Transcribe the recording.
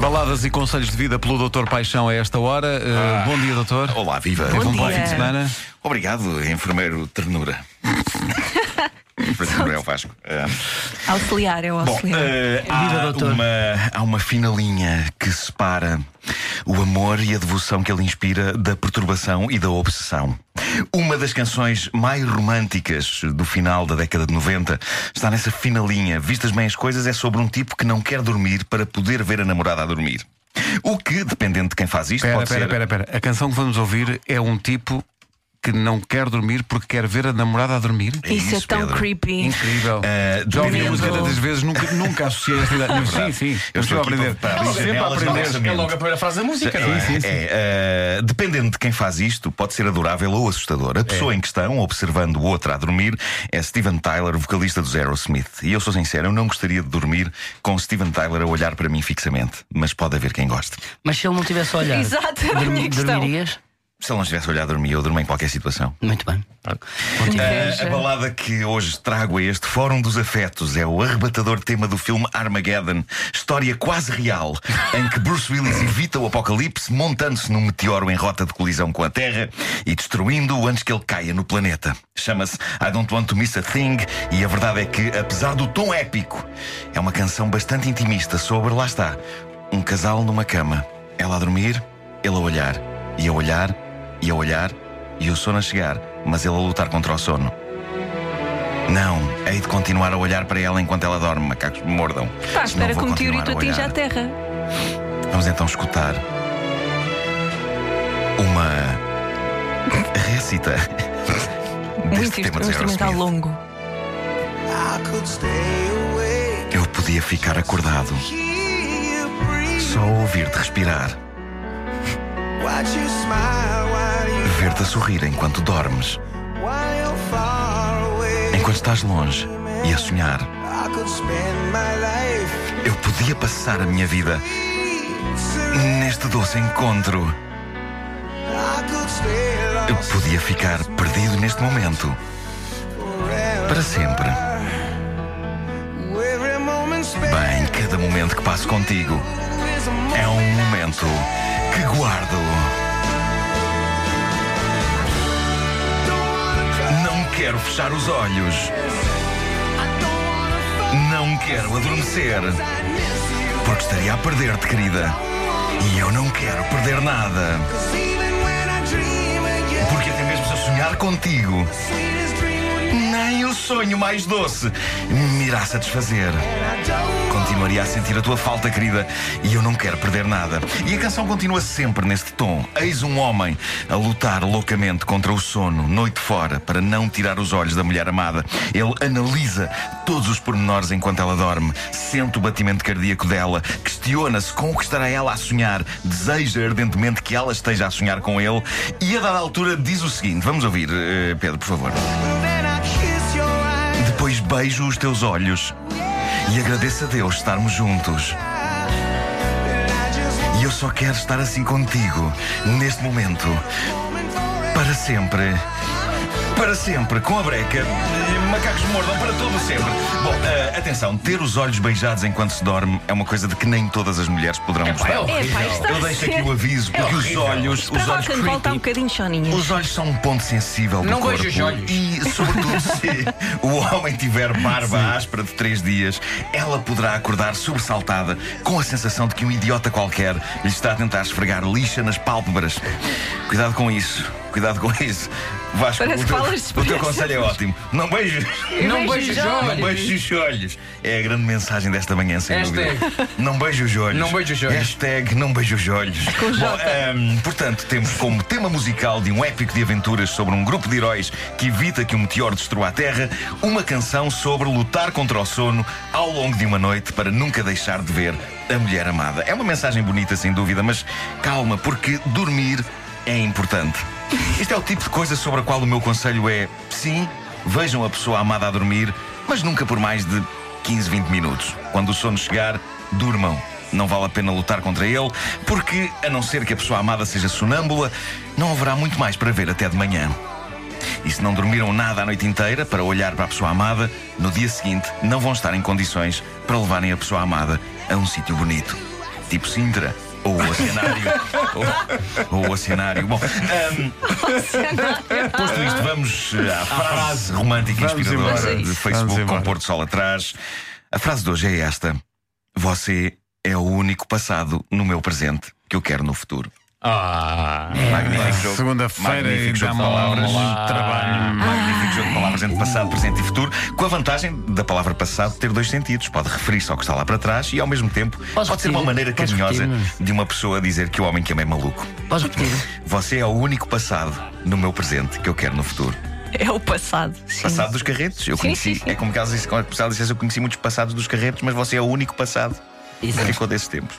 Baladas e conselhos de vida pelo Dr. Paixão a esta hora. Uh, bom dia, doutor. Olá, viva. Um bom dia. fim de semana. Obrigado, enfermeiro Ternura. Ternura é o Vasco. Ah, Auxiliar, é o Bom, auxiliar. eh, há, uma, há uma fina linha que separa o amor e a devoção que ele inspira da perturbação e da obsessão. Uma das canções mais românticas do final da década de 90 está nessa fina linha. Vistas bem as coisas, é sobre um tipo que não quer dormir para poder ver a namorada a dormir. O que, dependendo de quem faz isto, Espera, pode espera, ser. espera, espera. A canção que vamos ouvir é um tipo que não quer dormir porque quer ver a namorada a dormir. Isso, é isso, tão Pedro. creepy. Incrível. Eh, Já ouvi a dependendo- música tantas vezes, nunca, nunca associei esta idade. Mas sim, sim. Eu estou a aprender. para abrir Sempre a aprender. É logo a primeira frase da música, não é? É, é, eh, dependendo de quem faz isto, pode ser adorável ou assustador. A pessoa em questão, observando outra a dormir, é Steven Tyler, vocalista dos Aerosmith. E eu sou sincero, eu não gostaria de dormir com Steven Tyler a olhar para mim fixamente. Mas pode haver quem goste. Mas se ele não tivesse a olhar, Exato, questão. dormirias? Se ele não estivesse a olhar a dormir, eu durmo em qualquer situação. Muito bem. Eh, a balada que hoje trago a este Fórum dos Afetos é o arrebatador tema do filme Armageddon, história quase real, em que Bruce Willis evita o apocalipse montando-se num meteoro em rota de colisão com a Terra e destruindo-o antes que ele caia no planeta. Chama-se I Don't Want to Miss a Thing e a verdade é que, apesar do tom épico, é uma canção bastante intimista sobre, lá está, um casal numa cama, ela a dormir, ele a olhar, e a olhar, e a olhar, e o sono a chegar, mas ele a lutar contra o sono. Não, hei de continuar a olhar para ela enquanto ela dorme, macacos me mordam. Pá, espera que o meteorito a atinja olhar. a Terra. Vamos então escutar uma récita Muito deste tema um de instrumental Aerosmith. longo. Eu podia ficar acordado, só a ouvir-te respirar, ver-te a sorrir enquanto dormes, enquanto estás longe e a sonhar. Eu podia passar a minha vida neste doce encontro. Eu podia ficar perdido neste momento para sempre. Bem, cada momento que passo contigo é um momento que guardo. Quero fechar os olhos. Não quero adormecer. Porque estaria a perder-te, querida. E eu não quero perder nada. Porque até mesmo se eu sonhar contigo, nem o sonho mais doce me irá satisfazer. Continuaria a sentir a tua falta, querida, e eu não quero perder nada. E a canção continua sempre neste tom. Eis um homem a lutar loucamente contra o sono, noite fora, para não tirar os olhos da mulher amada. Ele analisa todos os pormenores enquanto ela dorme, sente o batimento cardíaco dela, questiona-se com o que estará ela a sonhar, deseja ardentemente que ela esteja a sonhar com ele, e a dada altura diz o seguinte: vamos ouvir, eh, Pedro, por favor. Depois beijo os teus olhos e agradeço a Deus estarmos juntos. E eu só quero estar assim contigo, neste momento, para sempre. Para sempre, com a breca, macacos mordam para todo sempre. Bom, eh, atenção, ter os olhos beijados enquanto se dorme é uma coisa de que nem todas as mulheres poderão gostar. é É, Eu deixo aqui o aviso, porque os olhos, os olhos roll está um bocadinho os olhos são um ponto sensível do Não corpo. vejo os olhos. E, sobretudo, se o homem tiver barba áspera de três dias, ela poderá acordar sobressaltada com a sensação de que um idiota qualquer lhe está a tentar esfregar lixa nas pálpebras. Cuidado com isso. Cuidado com isso. Vasco, Parece o teu, falas o teu conselho é ótimo. Não beijes. Não beijo os os Não olhos. beijo os olhos. É a grande mensagem desta manhã, sem Hashtag. dúvida. Não beijo os olhos. Não beijo os olhos. Hashtag não beijo os olhos. Bom, ehm, portanto, temos como tema musical de um épico de aventuras sobre um grupo de heróis que evita que um meteoro destrua a Terra, uma canção sobre lutar contra o sono ao longo de uma noite para nunca deixar de ver a mulher amada. É uma mensagem bonita, sem dúvida, mas calma, porque dormir é importante. Isto é o tipo de coisa sobre a qual o meu conselho é: sim, vejam a pessoa amada a dormir, mas nunca por mais de 15, 20 minutos. Quando o sono chegar, durmam. Não vale a pena lutar contra ele, porque, a não ser que a pessoa amada seja sonâmbula, não haverá muito mais para ver até de manhã. E se não dormiram nada a noite inteira para olhar para a pessoa amada, no dia seguinte não vão estar em condições para levarem a pessoa amada a um sítio bonito. Tipo Sintra. Ou o Oceanário. ou, ou o Oceanário. Bom, ahm, posto isto, vamos eh, à frase romântica e Vamos inspiradora embora. de Vamos Facebook com embora. Porto Sol atrás. A frase de hoje é esta: Você é o único passado no meu presente que eu quero no futuro. Ah, Magnífico jogo. Segunda-feira e Magnífico jogo de dá-me palavras. trabalho. Magnífico jogo de palavras entre passado, presente e futuro, com a vantagem da palavra passado ter dois sentidos. Pode referir-se ao que está lá para trás e, ao mesmo tempo, pode ser repetir? uma maneira carinhosa repetir? de uma pessoa dizer que o homem que ama é maluco. podes repetir? Você é o único passado no meu presente que eu quero no futuro. É o passado. Sim. Passado dos carretos. Eu Sim, conheci, sim, sim. é como que ela disse, como a pessoa dissesse, eu conheci muitos passados dos carretos, mas você é o único passado que Exato. ficou desses tempos.